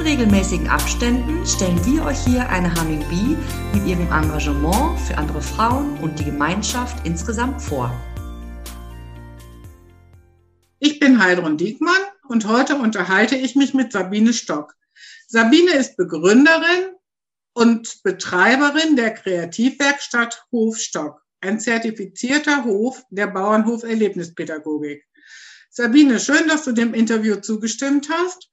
In regelmäßigen Abständen stellen wir euch hier eine Humming Bee mit ihrem Engagement für andere Frauen und die Gemeinschaft insgesamt vor. Ich bin Heidrun Diekmann und heute unterhalte ich mich mit Sabine Stock. Sabine ist Begründerin und Betreiberin der Kreativwerkstatt Hof Stock, ein zertifizierter Hof der Bauernhof Erlebnispädagogik. Sabine, schön, dass du dem Interview zugestimmt hast.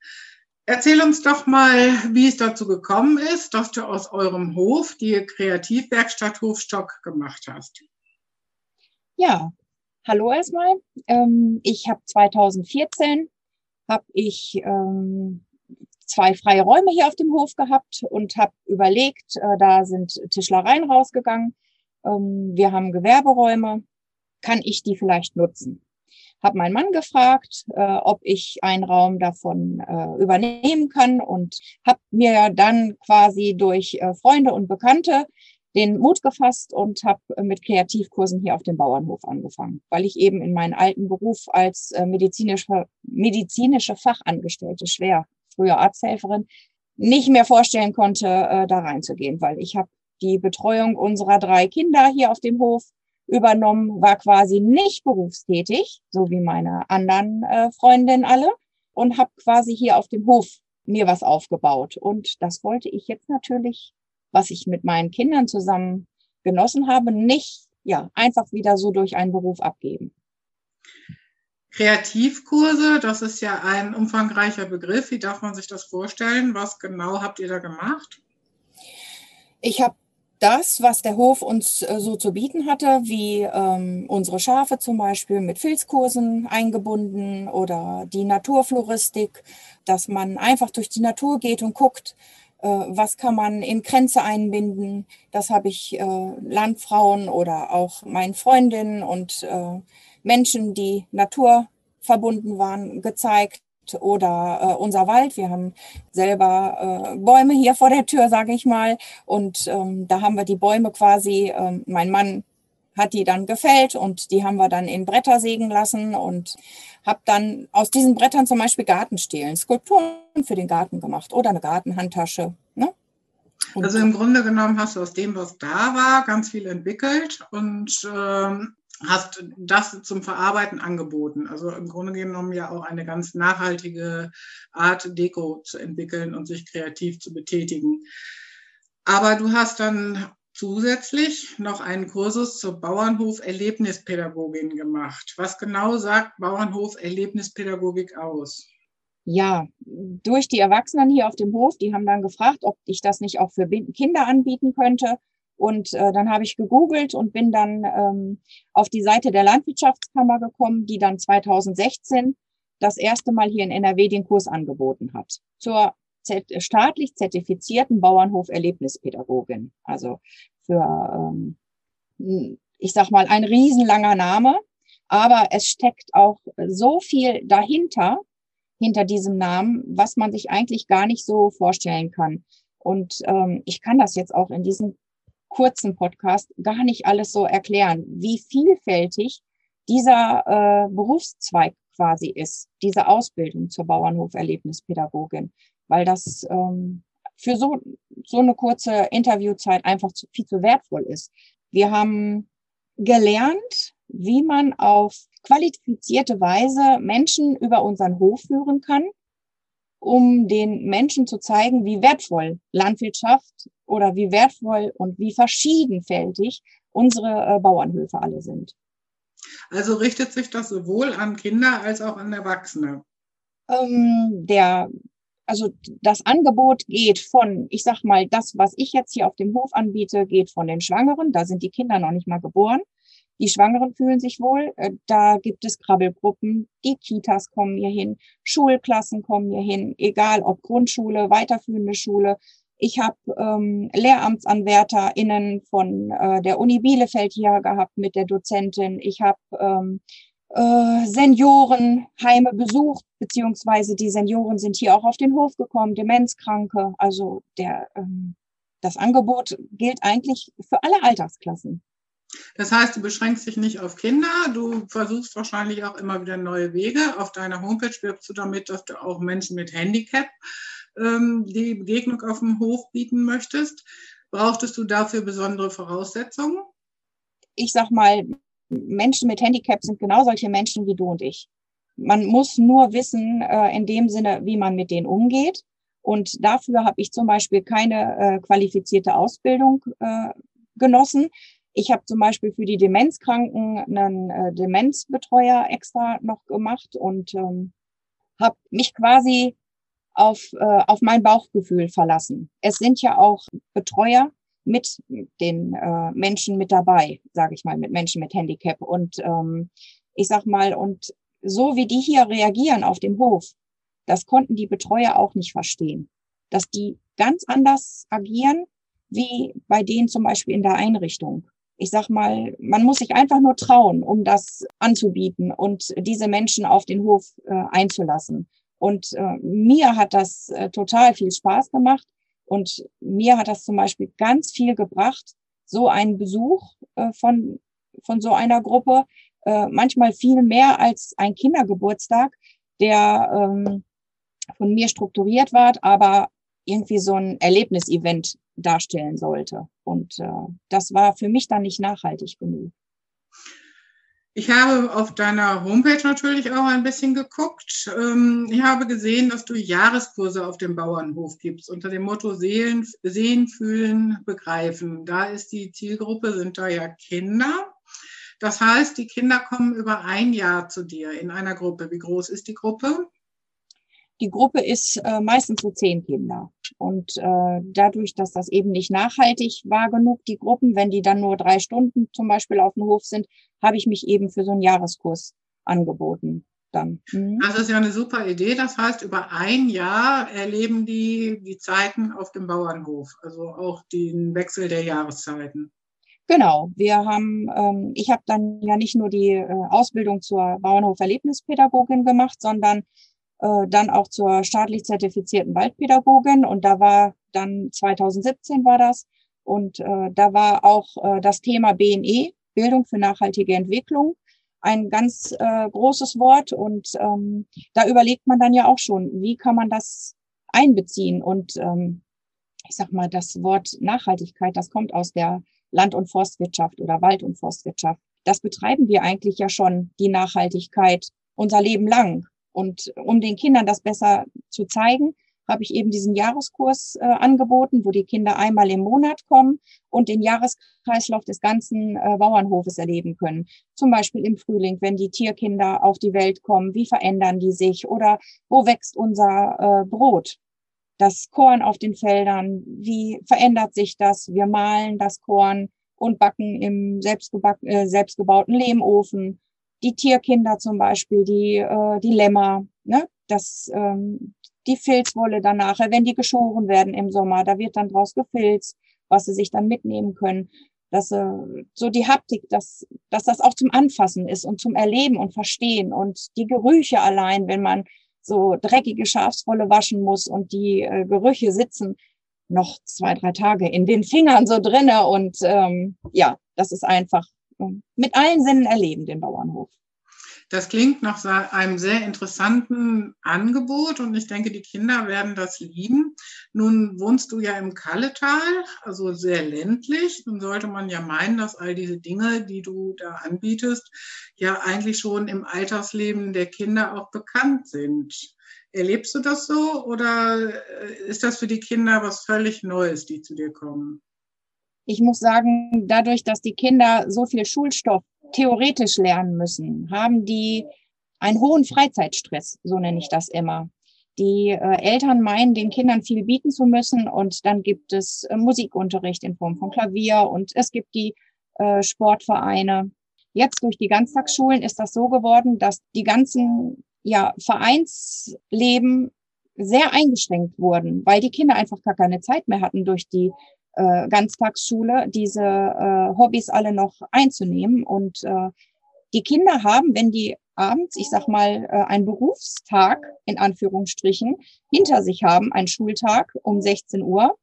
Erzähl uns doch mal, wie es dazu gekommen ist, dass du aus eurem Hof die Kreativwerkstatt Hofstock gemacht hast. Ja, hallo erstmal. Ähm, ich habe 2014 habe ich ähm, zwei freie Räume hier auf dem Hof gehabt und habe überlegt, äh, da sind Tischlereien rausgegangen. Ähm, wir haben Gewerberäume. Kann ich die vielleicht nutzen? Habe meinen Mann gefragt, äh, ob ich einen Raum davon äh, übernehmen kann und habe mir dann quasi durch äh, Freunde und Bekannte den Mut gefasst und habe mit Kreativkursen hier auf dem Bauernhof angefangen, weil ich eben in meinen alten Beruf als äh, medizinische, medizinische Fachangestellte, schwer, früher Arzthelferin, nicht mehr vorstellen konnte, äh, da reinzugehen, weil ich habe die Betreuung unserer drei Kinder hier auf dem Hof übernommen, war quasi nicht berufstätig, so wie meine anderen äh, Freundinnen alle, und habe quasi hier auf dem Hof mir was aufgebaut. Und das wollte ich jetzt natürlich, was ich mit meinen Kindern zusammen genossen habe, nicht ja einfach wieder so durch einen Beruf abgeben. Kreativkurse, das ist ja ein umfangreicher Begriff. Wie darf man sich das vorstellen? Was genau habt ihr da gemacht? Ich habe das, was der Hof uns äh, so zu bieten hatte, wie ähm, unsere Schafe zum Beispiel mit Filzkursen eingebunden oder die Naturfloristik, dass man einfach durch die Natur geht und guckt, äh, was kann man in Grenze einbinden. Das habe ich äh, Landfrauen oder auch meinen Freundinnen und äh, Menschen, die naturverbunden waren, gezeigt oder äh, unser Wald. Wir haben selber äh, Bäume hier vor der Tür, sage ich mal. Und ähm, da haben wir die Bäume quasi, ähm, mein Mann hat die dann gefällt und die haben wir dann in Bretter sägen lassen und habe dann aus diesen Brettern zum Beispiel Gartenstelen, Skulpturen für den Garten gemacht oder eine Gartenhandtasche. Ne? Also im Grunde genommen hast du aus dem, was da war, ganz viel entwickelt und ähm, hast das zum Verarbeiten angeboten. Also im Grunde genommen ja auch eine ganz nachhaltige Art, Deko zu entwickeln und sich kreativ zu betätigen. Aber du hast dann zusätzlich noch einen Kursus zur Bauernhof-Erlebnispädagogin gemacht. Was genau sagt Bauernhof-Erlebnispädagogik aus? Ja, durch die Erwachsenen hier auf dem Hof, die haben dann gefragt, ob ich das nicht auch für Kinder anbieten könnte. Und äh, dann habe ich gegoogelt und bin dann ähm, auf die Seite der Landwirtschaftskammer gekommen, die dann 2016 das erste Mal hier in NRW den Kurs angeboten hat. Zur staatlich zertifizierten Bauernhof-Erlebnispädagogin. Also für, ähm, ich sag mal, ein riesenlanger Name, aber es steckt auch so viel dahinter, hinter diesem Namen, was man sich eigentlich gar nicht so vorstellen kann. Und ähm, ich kann das jetzt auch in diesem kurzen Podcast gar nicht alles so erklären, wie vielfältig dieser äh, Berufszweig quasi ist, diese Ausbildung zur Bauernhof-Erlebnispädagogin, weil das ähm, für so, so eine kurze Interviewzeit einfach zu, viel zu wertvoll ist. Wir haben gelernt, wie man auf qualifizierte Weise Menschen über unseren Hof führen kann, um den Menschen zu zeigen, wie wertvoll Landwirtschaft oder wie wertvoll und wie verschiedenfältig unsere äh, Bauernhöfe alle sind. Also richtet sich das sowohl an Kinder als auch an Erwachsene? Ähm, der, also das Angebot geht von, ich sag mal, das, was ich jetzt hier auf dem Hof anbiete, geht von den Schwangeren. Da sind die Kinder noch nicht mal geboren. Die Schwangeren fühlen sich wohl. Äh, da gibt es Krabbelgruppen. Die Kitas kommen hier hin. Schulklassen kommen hier hin. Egal ob Grundschule, weiterführende Schule. Ich habe ähm, LehramtsanwärterInnen von äh, der Uni Bielefeld hier gehabt mit der Dozentin. Ich habe ähm, äh, Seniorenheime besucht, beziehungsweise die Senioren sind hier auch auf den Hof gekommen, Demenzkranke. Also der, ähm, das Angebot gilt eigentlich für alle Altersklassen. Das heißt, du beschränkst dich nicht auf Kinder, du versuchst wahrscheinlich auch immer wieder neue Wege. Auf deiner Homepage wirbst du damit, dass du auch Menschen mit Handicap ähm, die Begegnung auf dem Hof bieten möchtest. Brauchtest du dafür besondere Voraussetzungen? Ich sag mal, Menschen mit Handicap sind genau solche Menschen wie du und ich. Man muss nur wissen, äh, in dem Sinne, wie man mit denen umgeht. Und dafür habe ich zum Beispiel keine äh, qualifizierte Ausbildung äh, genossen. Ich habe zum Beispiel für die Demenzkranken einen äh, Demenzbetreuer extra noch gemacht und ähm, habe mich quasi auf, äh, auf mein Bauchgefühl verlassen. Es sind ja auch Betreuer mit den äh, Menschen mit dabei, sage ich mal, mit Menschen mit Handicap. Und ähm, ich sag mal, und so wie die hier reagieren auf dem Hof, das konnten die Betreuer auch nicht verstehen. Dass die ganz anders agieren, wie bei denen zum Beispiel in der Einrichtung ich sag mal, man muss sich einfach nur trauen, um das anzubieten und diese Menschen auf den Hof äh, einzulassen. Und äh, mir hat das äh, total viel Spaß gemacht und mir hat das zum Beispiel ganz viel gebracht, so einen Besuch äh, von, von so einer Gruppe, äh, manchmal viel mehr als ein Kindergeburtstag, der ähm, von mir strukturiert war, aber irgendwie so ein Erlebnisevent darstellen sollte. Und äh, das war für mich dann nicht nachhaltig genug. Ich habe auf deiner Homepage natürlich auch ein bisschen geguckt. Ähm, ich habe gesehen, dass du Jahreskurse auf dem Bauernhof gibst unter dem Motto Seelen, Sehen, Fühlen, Begreifen. Da ist die Zielgruppe, sind da ja Kinder. Das heißt, die Kinder kommen über ein Jahr zu dir in einer Gruppe. Wie groß ist die Gruppe? Die Gruppe ist äh, meistens so zehn Kinder. Und äh, dadurch, dass das eben nicht nachhaltig war genug, die Gruppen, wenn die dann nur drei Stunden zum Beispiel auf dem Hof sind, habe ich mich eben für so einen Jahreskurs angeboten. Dann. Mhm. Das ist ja eine super Idee. Das heißt, über ein Jahr erleben die die Zeiten auf dem Bauernhof, also auch den Wechsel der Jahreszeiten. Genau, wir haben, ähm, ich habe dann ja nicht nur die äh, Ausbildung zur Bauernhof-Erlebnispädagogin gemacht, sondern äh, dann auch zur staatlich zertifizierten Waldpädagogin und da war dann 2017 war das und äh, da war auch äh, das Thema BNE, Bildung für nachhaltige Entwicklung, ein ganz äh, großes Wort und ähm, da überlegt man dann ja auch schon, wie kann man das einbeziehen und ähm, ich sag mal, das Wort Nachhaltigkeit, das kommt aus der Land- und Forstwirtschaft oder Wald- und Forstwirtschaft. Das betreiben wir eigentlich ja schon, die Nachhaltigkeit, unser Leben lang. Und um den Kindern das besser zu zeigen, habe ich eben diesen Jahreskurs äh, angeboten, wo die Kinder einmal im Monat kommen und den Jahreskreislauf des ganzen äh, Bauernhofes erleben können. Zum Beispiel im Frühling, wenn die Tierkinder auf die Welt kommen, wie verändern die sich oder wo wächst unser äh, Brot? Das Korn auf den Feldern, wie verändert sich das? Wir mahlen das Korn und backen im äh, selbstgebauten Lehmofen die Tierkinder zum Beispiel, die, äh, die Lämmer, ne? das, ähm, die Filzwolle dann nachher, wenn die geschoren werden im Sommer, da wird dann draus gefilzt, was sie sich dann mitnehmen können. Dass äh, so die Haptik, dass, dass das auch zum Anfassen ist und zum Erleben und Verstehen und die Gerüche allein, wenn man so dreckige Schafswolle waschen muss und die äh, Gerüche sitzen noch zwei, drei Tage in den Fingern so drinne und ähm, ja, das ist einfach mit allen Sinnen erleben, den Bauernhof. Das klingt nach einem sehr interessanten Angebot und ich denke, die Kinder werden das lieben. Nun wohnst du ja im Kalletal, also sehr ländlich. Nun sollte man ja meinen, dass all diese Dinge, die du da anbietest, ja eigentlich schon im Altersleben der Kinder auch bekannt sind. Erlebst du das so oder äh, ist das für die Kinder was völlig Neues, die zu dir kommen? Ich muss sagen, dadurch, dass die Kinder so viel Schulstoff theoretisch lernen müssen, haben die einen hohen Freizeitstress, so nenne ich das immer. Die äh, Eltern meinen, den Kindern viel bieten zu müssen und dann gibt es äh, Musikunterricht in Form von Klavier und es gibt die äh, Sportvereine. Jetzt durch die Ganztagsschulen ist das so geworden, dass die ganzen ja, Vereinsleben sehr eingeschränkt wurden, weil die Kinder einfach gar keine Zeit mehr hatten durch die äh, Ganztagsschule, diese äh, Hobbys alle noch einzunehmen. Und äh, die Kinder haben, wenn die abends, ich sag mal, äh, einen Berufstag in Anführungsstrichen hinter sich haben, einen Schultag um 16 Uhr,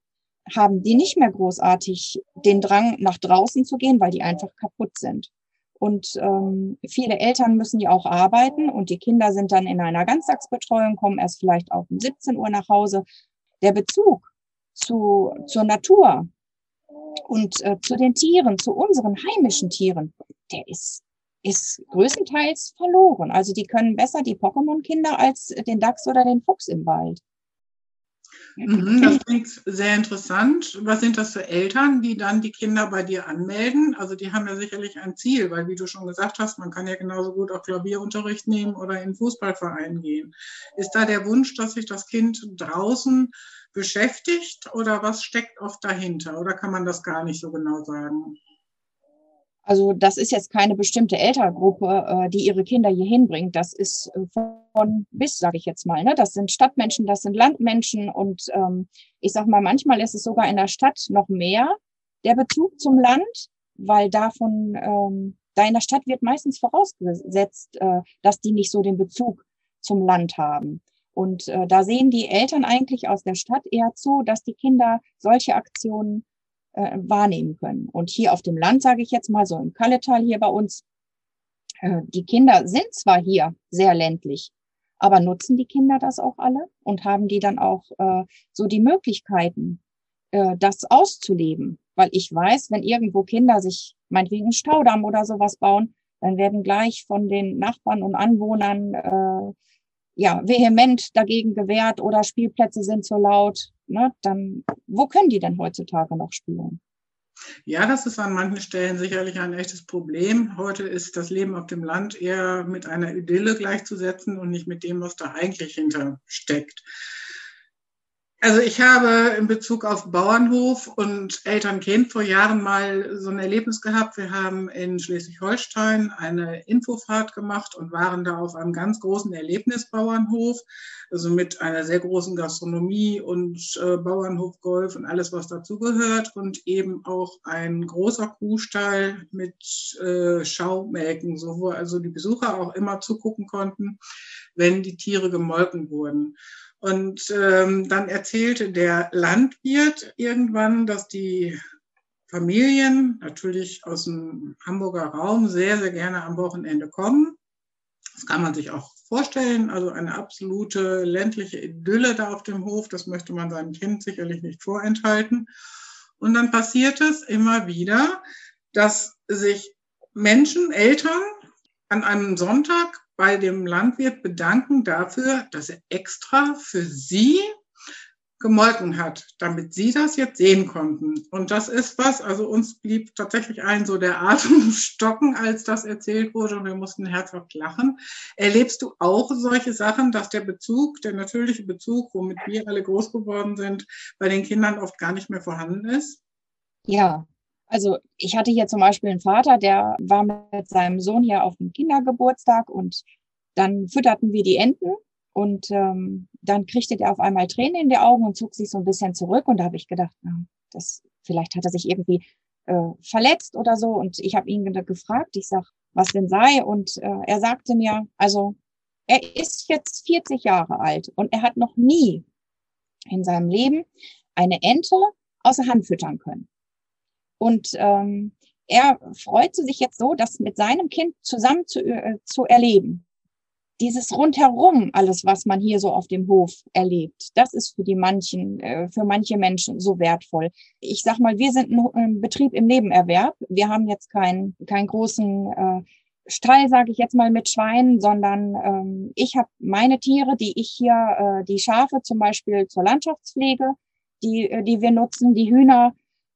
haben die nicht mehr großartig den Drang, nach draußen zu gehen, weil die einfach kaputt sind. Und ähm, viele Eltern müssen ja auch arbeiten und die Kinder sind dann in einer Ganztagsbetreuung, kommen erst vielleicht auch um 17 Uhr nach Hause. Der Bezug zu, zur Natur und äh, zu den Tieren, zu unseren heimischen Tieren, der ist, ist größtenteils verloren. Also die können besser die Pokémon-Kinder als den Dachs oder den Fuchs im Wald. Mhm, das klingt sehr interessant. Was sind das für Eltern, die dann die Kinder bei dir anmelden? Also die haben ja sicherlich ein Ziel, weil wie du schon gesagt hast, man kann ja genauso gut auch Klavierunterricht nehmen oder in Fußballverein gehen. Ist da der Wunsch, dass sich das Kind draußen beschäftigt oder was steckt oft dahinter? Oder kann man das gar nicht so genau sagen? Also das ist jetzt keine bestimmte Elterngruppe, äh, die ihre Kinder hier hinbringt. Das ist äh, von bis, sage ich jetzt mal. Ne? Das sind Stadtmenschen, das sind Landmenschen und ähm, ich sag mal, manchmal ist es sogar in der Stadt noch mehr der Bezug zum Land, weil davon ähm, da in der Stadt wird meistens vorausgesetzt, äh, dass die nicht so den Bezug zum Land haben. Und äh, da sehen die Eltern eigentlich aus der Stadt eher zu, dass die Kinder solche Aktionen äh, wahrnehmen können. Und hier auf dem Land, sage ich jetzt mal, so im Kalletal hier bei uns, äh, die Kinder sind zwar hier sehr ländlich, aber nutzen die Kinder das auch alle und haben die dann auch äh, so die Möglichkeiten, äh, das auszuleben? Weil ich weiß, wenn irgendwo Kinder sich meinetwegen einen Staudamm oder sowas bauen, dann werden gleich von den Nachbarn und Anwohnern äh, ja vehement dagegen gewehrt oder Spielplätze sind zu laut ne, dann wo können die denn heutzutage noch spielen? Ja, das ist an manchen Stellen sicherlich ein echtes Problem. Heute ist das Leben auf dem Land eher mit einer Idylle gleichzusetzen und nicht mit dem, was da eigentlich hinter steckt. Also ich habe in Bezug auf Bauernhof und Eltern-Kind vor Jahren mal so ein Erlebnis gehabt. Wir haben in Schleswig-Holstein eine Infofahrt gemacht und waren da auf einem ganz großen Erlebnisbauernhof, also mit einer sehr großen Gastronomie und äh, Bauernhof Golf und alles, was dazugehört und eben auch ein großer Kuhstall mit äh, Schaumelken, so wo also die Besucher auch immer zugucken konnten, wenn die Tiere gemolken wurden. Und ähm, dann erzählte der Landwirt irgendwann, dass die Familien natürlich aus dem Hamburger Raum sehr, sehr gerne am Wochenende kommen. Das kann man sich auch vorstellen. Also eine absolute ländliche Idylle da auf dem Hof. Das möchte man seinem Kind sicherlich nicht vorenthalten. Und dann passiert es immer wieder, dass sich Menschen, Eltern an einem Sonntag bei dem Landwirt bedanken dafür, dass er extra für sie gemolken hat, damit sie das jetzt sehen konnten. Und das ist was, also uns blieb tatsächlich ein so der Atem stocken, als das erzählt wurde und wir mussten herzhaft lachen. Erlebst du auch solche Sachen, dass der Bezug, der natürliche Bezug, womit wir alle groß geworden sind, bei den Kindern oft gar nicht mehr vorhanden ist? Ja, also ich hatte hier zum Beispiel einen Vater, der war mit seinem Sohn hier auf dem Kindergeburtstag und dann fütterten wir die Enten und ähm, dann kriegte der auf einmal Tränen in die Augen und zog sich so ein bisschen zurück und da habe ich gedacht, na, das vielleicht hat er sich irgendwie äh, verletzt oder so und ich habe ihn gefragt, ich sag, was denn sei und äh, er sagte mir, also er ist jetzt 40 Jahre alt und er hat noch nie in seinem Leben eine Ente außer Hand füttern können. Und ähm, er freute sich jetzt so, das mit seinem Kind zusammen zu, äh, zu erleben. Dieses rundherum, alles, was man hier so auf dem Hof erlebt, das ist für die manchen, äh, für manche Menschen so wertvoll. Ich sag mal, wir sind ein Betrieb im Nebenerwerb. Wir haben jetzt keinen keinen großen äh, Stall, sage ich jetzt mal, mit Schweinen, sondern ähm, ich habe meine Tiere, die ich hier, äh, die Schafe zum Beispiel zur Landschaftspflege, die, äh, die wir nutzen, die Hühner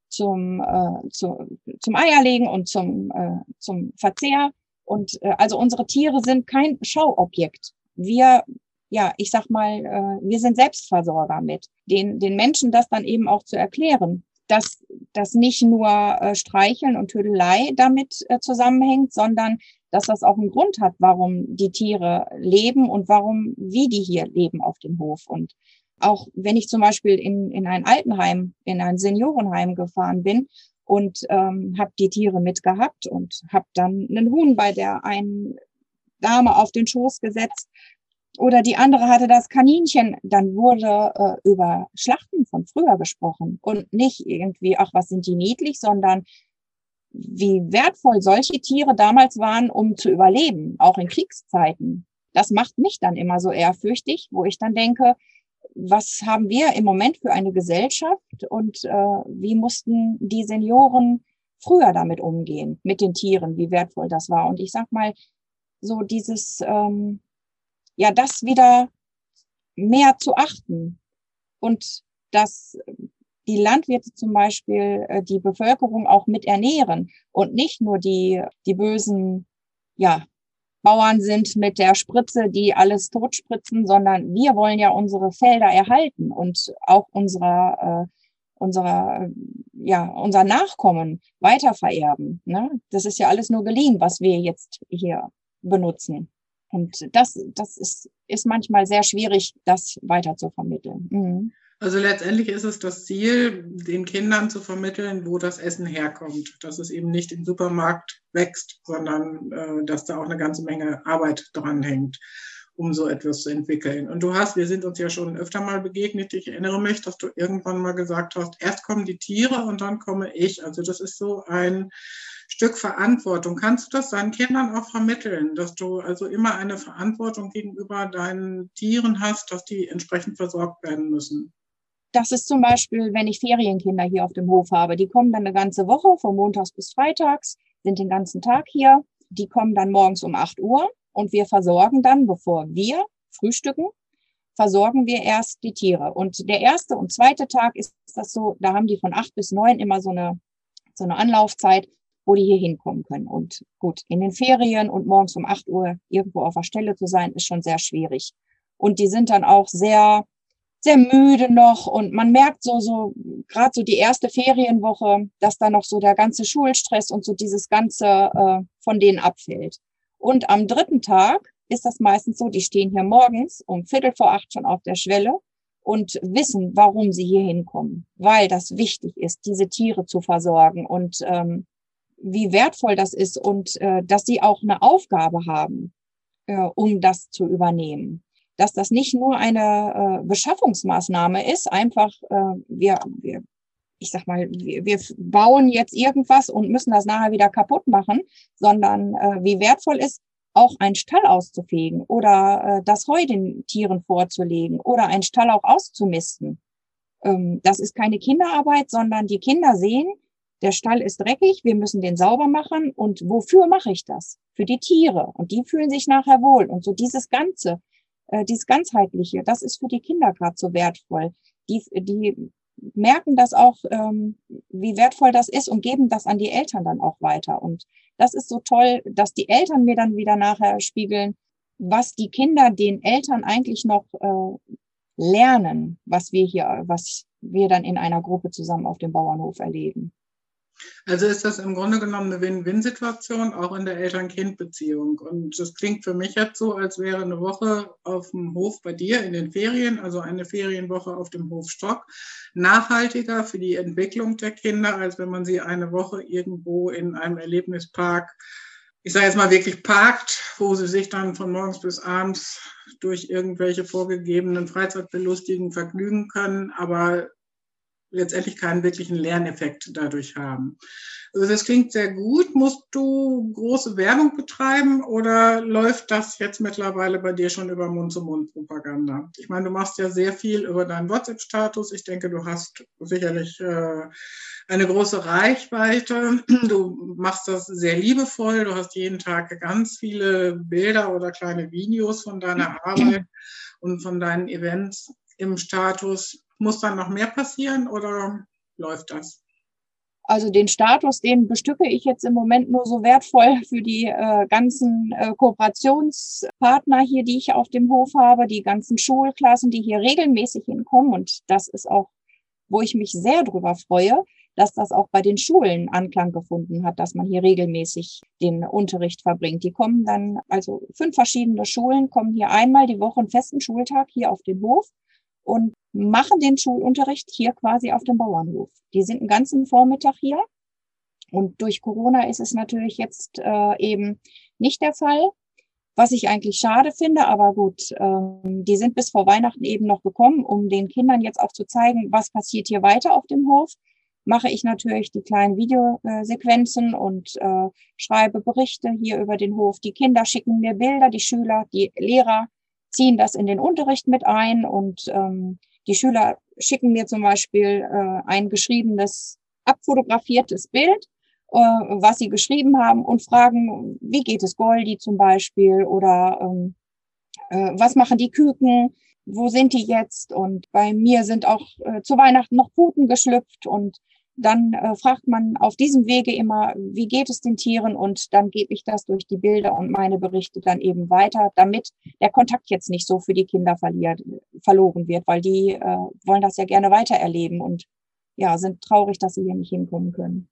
zum, äh, zu, zum Eierlegen und zum, äh, zum Verzehr. Und äh, also unsere Tiere sind kein Schauobjekt. Wir, ja, ich sag mal, äh, wir sind Selbstversorger mit. Den, den Menschen das dann eben auch zu erklären, dass das nicht nur äh, Streicheln und Tödelei damit äh, zusammenhängt, sondern dass das auch einen Grund hat, warum die Tiere leben und warum, wie die hier leben auf dem Hof. Und auch wenn ich zum Beispiel in, in ein Altenheim, in ein Seniorenheim gefahren bin und ähm, habe die Tiere mitgehabt und habe dann einen Huhn bei der einen Dame auf den Schoß gesetzt oder die andere hatte das Kaninchen, dann wurde äh, über Schlachten von früher gesprochen und nicht irgendwie, ach, was sind die niedlich, sondern wie wertvoll solche Tiere damals waren, um zu überleben, auch in Kriegszeiten. Das macht mich dann immer so ehrfürchtig, wo ich dann denke, was haben wir im Moment für eine Gesellschaft und äh, wie mussten die Senioren früher damit umgehen, mit den Tieren, wie wertvoll das war. Und ich sag mal, so dieses, ähm, ja, das wieder mehr zu achten und dass die Landwirte zum Beispiel äh, die Bevölkerung auch mit ernähren und nicht nur die, die bösen, ja, Bauern sind mit der Spritze, die alles totspritzen, sondern wir wollen ja unsere Felder erhalten und auch unserer, äh, unserer, ja, unser Nachkommen weitervererben. Ne? Das ist ja alles nur geliehen, was wir jetzt hier benutzen. Und das, das ist, ist manchmal sehr schwierig, das weiter zu vermitteln. Mhm. Also letztendlich ist es das Ziel, den Kindern zu vermitteln, wo das Essen herkommt. Dass es eben nicht im Supermarkt wächst, sondern äh, dass da auch eine ganze Menge Arbeit dran hängt, um so etwas zu entwickeln. Und du hast, wir sind uns ja schon öfter mal begegnet. Ich erinnere mich, dass du irgendwann mal gesagt hast, erst kommen die Tiere und dann komme ich. Also das ist so ein Stück Verantwortung. Kannst du das deinen Kindern auch vermitteln, dass du also immer eine Verantwortung gegenüber deinen Tieren hast, dass die entsprechend versorgt werden müssen? Das ist zum Beispiel, wenn ich Ferienkinder hier auf dem Hof habe. Die kommen dann eine ganze Woche, von Montags bis Freitags, sind den ganzen Tag hier. Die kommen dann morgens um 8 Uhr und wir versorgen dann, bevor wir frühstücken, versorgen wir erst die Tiere. Und der erste und zweite Tag ist das so, da haben die von 8 bis 9 immer so eine, so eine Anlaufzeit, wo die hier hinkommen können. Und gut, in den Ferien und morgens um 8 Uhr irgendwo auf der Stelle zu sein, ist schon sehr schwierig. Und die sind dann auch sehr sehr müde noch und man merkt so, so, gerade so die erste Ferienwoche, dass da noch so der ganze Schulstress und so dieses Ganze äh, von denen abfällt. Und am dritten Tag ist das meistens so, die stehen hier morgens um Viertel vor acht schon auf der Schwelle und wissen, warum sie hier hinkommen, weil das wichtig ist, diese Tiere zu versorgen und ähm, wie wertvoll das ist und äh, dass sie auch eine Aufgabe haben, äh, um das zu übernehmen dass das nicht nur eine äh, Beschaffungsmaßnahme ist, einfach äh, wir, wir, ich sag mal, wir, wir bauen jetzt irgendwas und müssen das nachher wieder kaputt machen, sondern äh, wie wertvoll ist, auch einen Stall auszufegen oder äh, das Heu den Tieren vorzulegen oder einen Stall auch auszumisten. Ähm, das ist keine Kinderarbeit, sondern die Kinder sehen, der Stall ist dreckig, wir müssen den sauber machen. Und wofür mache ich das? Für die Tiere. Und die fühlen sich nachher wohl. Und so dieses Ganze, äh, dieses ganzheitliche, das ist für die Kinder gerade so wertvoll. Die, die merken das auch, ähm, wie wertvoll das ist und geben das an die Eltern dann auch weiter. Und das ist so toll, dass die Eltern mir dann wieder nachher spiegeln, was die Kinder den Eltern eigentlich noch äh, lernen, was wir hier, was wir dann in einer Gruppe zusammen auf dem Bauernhof erleben. Also ist das im Grunde genommen eine Win-Win-Situation, auch in der Eltern-Kind-Beziehung. Und das klingt für mich jetzt so, als wäre eine Woche auf dem Hof bei dir in den Ferien, also eine Ferienwoche auf dem Hof Stock, nachhaltiger für die Entwicklung der Kinder, als wenn man sie eine Woche irgendwo in einem Erlebnispark, ich sage jetzt mal wirklich parkt, wo sie sich dann von morgens bis abends durch irgendwelche vorgegebenen Freizeitbelustigungen vergnügen können, aber letztendlich keinen wirklichen Lerneffekt dadurch haben. Also das klingt sehr gut. Musst du große Werbung betreiben oder läuft das jetzt mittlerweile bei dir schon über Mund-zu-Mund-Propaganda? Ich meine, du machst ja sehr viel über deinen WhatsApp-Status. Ich denke, du hast sicherlich äh, eine große Reichweite. Du machst das sehr liebevoll. Du hast jeden Tag ganz viele Bilder oder kleine Videos von deiner Arbeit und von deinen Events im Status. Muss dann noch mehr passieren oder läuft das? Also den Status, den bestücke ich jetzt im Moment nur so wertvoll für die äh, ganzen äh, Kooperationspartner hier, die ich auf dem Hof habe, die ganzen Schulklassen, die hier regelmäßig hinkommen. Und das ist auch, wo ich mich sehr drüber freue, dass das auch bei den Schulen Anklang gefunden hat, dass man hier regelmäßig den Unterricht verbringt. Die kommen dann, also fünf verschiedene Schulen kommen hier einmal die Woche einen festen Schultag hier auf den Hof und machen den Schulunterricht hier quasi auf dem Bauernhof. Die sind den ganzen Vormittag hier. Und durch Corona ist es natürlich jetzt äh, eben nicht der Fall was ich eigentlich schade finde, aber gut, ähm, die sind bis vor Weihnachten eben noch gekommen, um den Kindern jetzt auch zu zeigen, was passiert hier weiter auf dem Hof. Mache ich natürlich die kleinen Videosequenzen und äh, schreibe Berichte hier über den Hof. Die Kinder schicken mir Bilder, die Schüler, die Lehrer ziehen das in den Unterricht mit ein und ähm, die Schüler schicken mir zum Beispiel äh, ein geschriebenes, abfotografiertes Bild äh, was sie geschrieben haben und fragen, wie geht es Goldi zum Beispiel oder ähm, äh, was machen die Küken, wo sind die jetzt? Und bei mir sind auch äh, zu Weihnachten noch Puten geschlüpft und dann äh, fragt man auf diesem Wege immer, wie geht es den Tieren? Und dann gebe ich das durch die Bilder und meine Berichte dann eben weiter, damit der Kontakt jetzt nicht so für die Kinder verliert, verloren wird, weil die äh, wollen das ja gerne weitererleben und ja, sind traurig, dass sie hier nicht hinkommen können.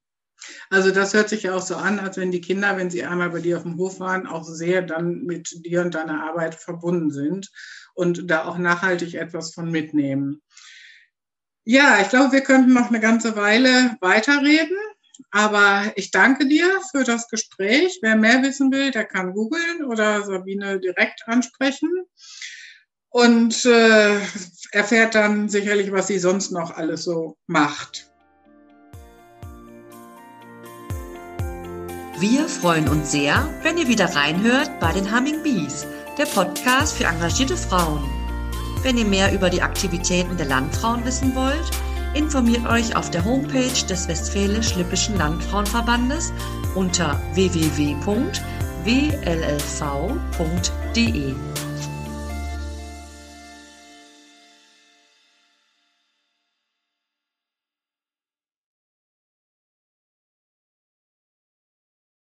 Also das hört sich ja auch so an, als wenn die Kinder, wenn sie einmal bei dir auf dem Hof waren, auch sehr dann mit dir und deiner Arbeit verbunden sind und da auch nachhaltig etwas von mitnehmen. Ja, ich glaube, wir könnten noch eine ganze Weile weiterreden, aber ich danke dir für das Gespräch. Wer mehr wissen will, der kann googeln oder Sabine direkt ansprechen und äh, erfährt dann sicherlich, was sie sonst noch alles so macht. Wir freuen uns sehr, wenn ihr wieder reinhört bei den Humming Bees, der Podcast für engagierte Frauen. Wenn ihr mehr über die Aktivitäten der Landfrauen wissen wollt, informiert euch auf der Homepage des Westfälisch-Lippischen Landfrauenverbandes unter www.wllv.de.